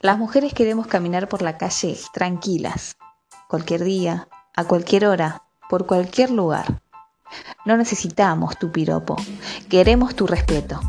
Las mujeres queremos caminar por la calle tranquilas, cualquier día, a cualquier hora, por cualquier lugar. No necesitamos tu piropo, queremos tu respeto.